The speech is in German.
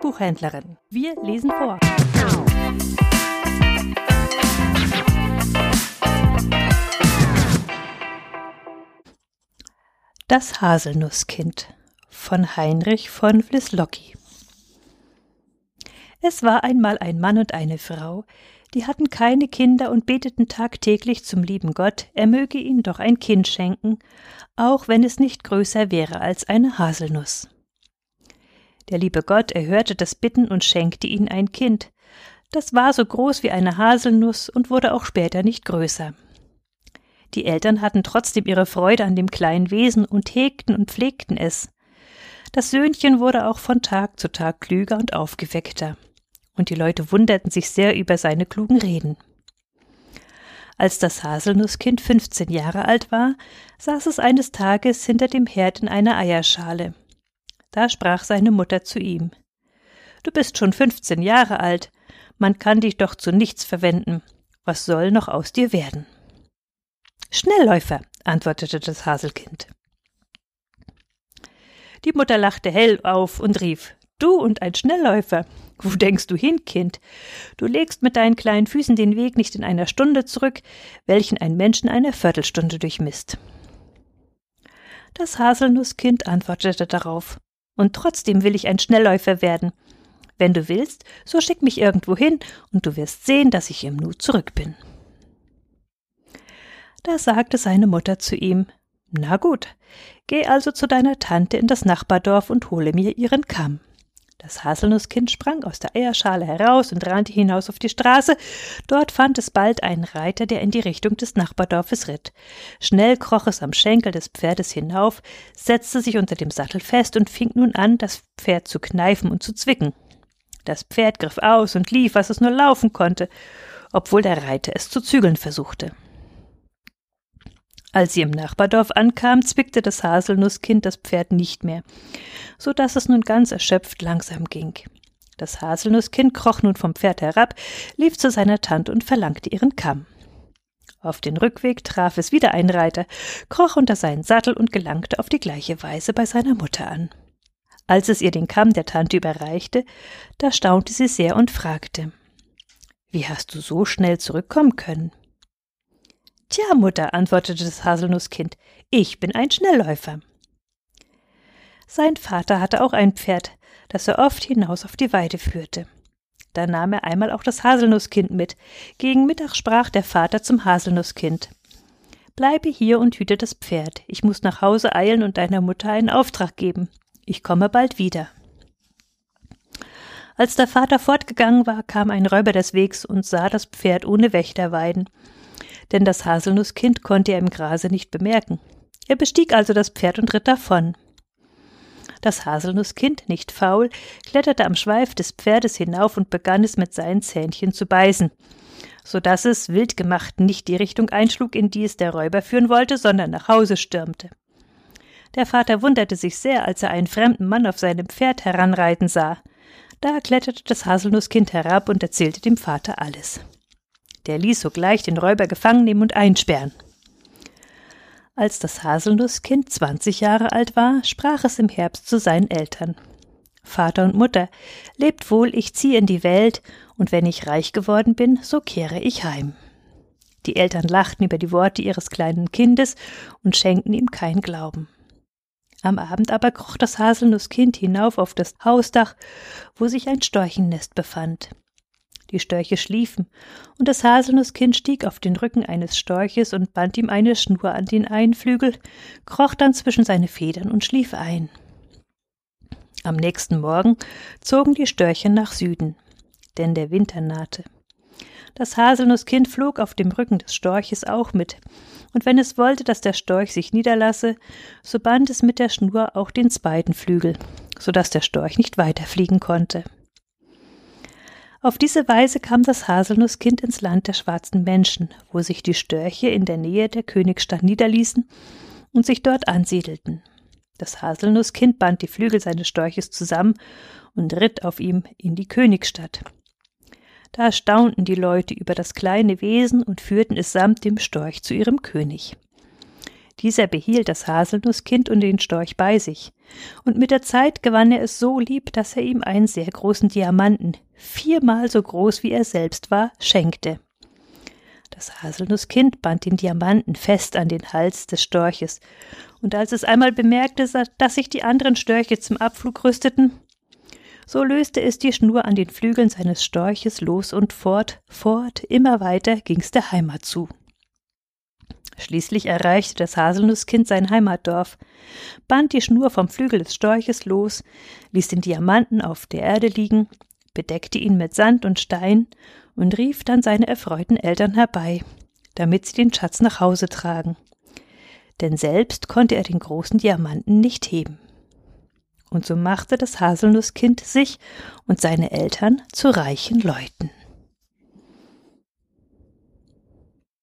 Buchhändlerin. Wir lesen vor. Das Haselnusskind von Heinrich von Wlislocki Es war einmal ein Mann und eine Frau, die hatten keine Kinder und beteten tagtäglich zum lieben Gott, er möge ihnen doch ein Kind schenken, auch wenn es nicht größer wäre als eine Haselnuss. Der liebe Gott erhörte das Bitten und schenkte ihnen ein Kind. Das war so groß wie eine Haselnuss und wurde auch später nicht größer. Die Eltern hatten trotzdem ihre Freude an dem kleinen Wesen und hegten und pflegten es. Das Söhnchen wurde auch von Tag zu Tag klüger und aufgeweckter und die Leute wunderten sich sehr über seine klugen Reden. Als das Haselnusskind fünfzehn Jahre alt war, saß es eines Tages hinter dem Herd in einer Eierschale. Da sprach seine Mutter zu ihm Du bist schon fünfzehn Jahre alt, man kann dich doch zu nichts verwenden. Was soll noch aus dir werden? Schnellläufer, antwortete das Haselkind. Die Mutter lachte hell auf und rief Du und ein Schnellläufer. Wo denkst du hin, Kind? Du legst mit deinen kleinen Füßen den Weg nicht in einer Stunde zurück, welchen ein Mensch in einer Viertelstunde durchmisst. Das Haselnusskind antwortete darauf. Und trotzdem will ich ein Schnellläufer werden. Wenn du willst, so schick mich irgendwo hin, und du wirst sehen, dass ich im Nu zurück bin. Da sagte seine Mutter zu ihm Na gut, geh also zu deiner Tante in das Nachbardorf und hole mir ihren Kamm. Das Haselnusskind sprang aus der Eierschale heraus und rannte hinaus auf die Straße. Dort fand es bald einen Reiter, der in die Richtung des Nachbardorfes ritt. Schnell kroch es am Schenkel des Pferdes hinauf, setzte sich unter dem Sattel fest und fing nun an, das Pferd zu kneifen und zu zwicken. Das Pferd griff aus und lief, was es nur laufen konnte, obwohl der Reiter es zu zügeln versuchte. Als sie im Nachbardorf ankam, zwickte das Haselnusskind das Pferd nicht mehr, so dass es nun ganz erschöpft langsam ging. Das Haselnusskind kroch nun vom Pferd herab, lief zu seiner Tante und verlangte ihren Kamm. Auf den Rückweg traf es wieder ein Reiter, kroch unter seinen Sattel und gelangte auf die gleiche Weise bei seiner Mutter an. Als es ihr den Kamm der Tante überreichte, da staunte sie sehr und fragte Wie hast du so schnell zurückkommen können? Tja, Mutter, antwortete das Haselnusskind, ich bin ein Schnellläufer. Sein Vater hatte auch ein Pferd, das er oft hinaus auf die Weide führte. Da nahm er einmal auch das Haselnusskind mit. Gegen Mittag sprach der Vater zum Haselnusskind. Bleibe hier und hüte das Pferd. Ich muss nach Hause eilen und deiner Mutter einen Auftrag geben. Ich komme bald wieder. Als der Vater fortgegangen war, kam ein Räuber des Wegs und sah das Pferd ohne Wächter weiden denn das Haselnusskind konnte er im Grase nicht bemerken. Er bestieg also das Pferd und ritt davon. Das Haselnusskind, nicht faul, kletterte am Schweif des Pferdes hinauf und begann es mit seinen Zähnchen zu beißen, so dass es, wild gemacht, nicht die Richtung einschlug, in die es der Räuber führen wollte, sondern nach Hause stürmte. Der Vater wunderte sich sehr, als er einen fremden Mann auf seinem Pferd heranreiten sah. Da kletterte das Haselnusskind herab und erzählte dem Vater alles. Der ließ sogleich den Räuber gefangen nehmen und einsperren. Als das Haselnusskind zwanzig Jahre alt war, sprach es im Herbst zu seinen Eltern. Vater und Mutter, lebt wohl, ich ziehe in die Welt, und wenn ich reich geworden bin, so kehre ich heim. Die Eltern lachten über die Worte ihres kleinen Kindes und schenkten ihm kein Glauben. Am Abend aber kroch das Haselnusskind hinauf auf das Hausdach, wo sich ein Storchennest befand die Störche schliefen, und das Haselnusskind stieg auf den Rücken eines Storches und band ihm eine Schnur an den einen Flügel, kroch dann zwischen seine Federn und schlief ein. Am nächsten Morgen zogen die Störche nach Süden, denn der Winter nahte. Das Haselnusskind flog auf dem Rücken des Storches auch mit, und wenn es wollte, dass der Storch sich niederlasse, so band es mit der Schnur auch den zweiten Flügel, so dass der Storch nicht weiterfliegen konnte. Auf diese Weise kam das Haselnusskind ins Land der schwarzen Menschen, wo sich die Störche in der Nähe der Königsstadt niederließen und sich dort ansiedelten. Das Haselnusskind band die Flügel seines Storches zusammen und ritt auf ihm in die Königsstadt. Da staunten die Leute über das kleine Wesen und führten es samt dem Storch zu ihrem König. Dieser behielt das Haselnusskind und den Storch bei sich, Und mit der Zeit gewann er es so lieb, dass er ihm einen sehr großen Diamanten, viermal so groß wie er selbst war, schenkte. Das Haselnusskind band den Diamanten fest an den Hals des Storches, und als es einmal bemerkte, dass sich die anderen Störche zum Abflug rüsteten, so löste es die Schnur an den Flügeln seines Storches los und fort, fort, immer weiter ging's der Heimat zu. Schließlich erreichte das Haselnusskind sein Heimatdorf, band die Schnur vom Flügel des Storches los, ließ den Diamanten auf der Erde liegen, bedeckte ihn mit Sand und Stein und rief dann seine erfreuten Eltern herbei, damit sie den Schatz nach Hause tragen. Denn selbst konnte er den großen Diamanten nicht heben. Und so machte das Haselnusskind sich und seine Eltern zu reichen Leuten.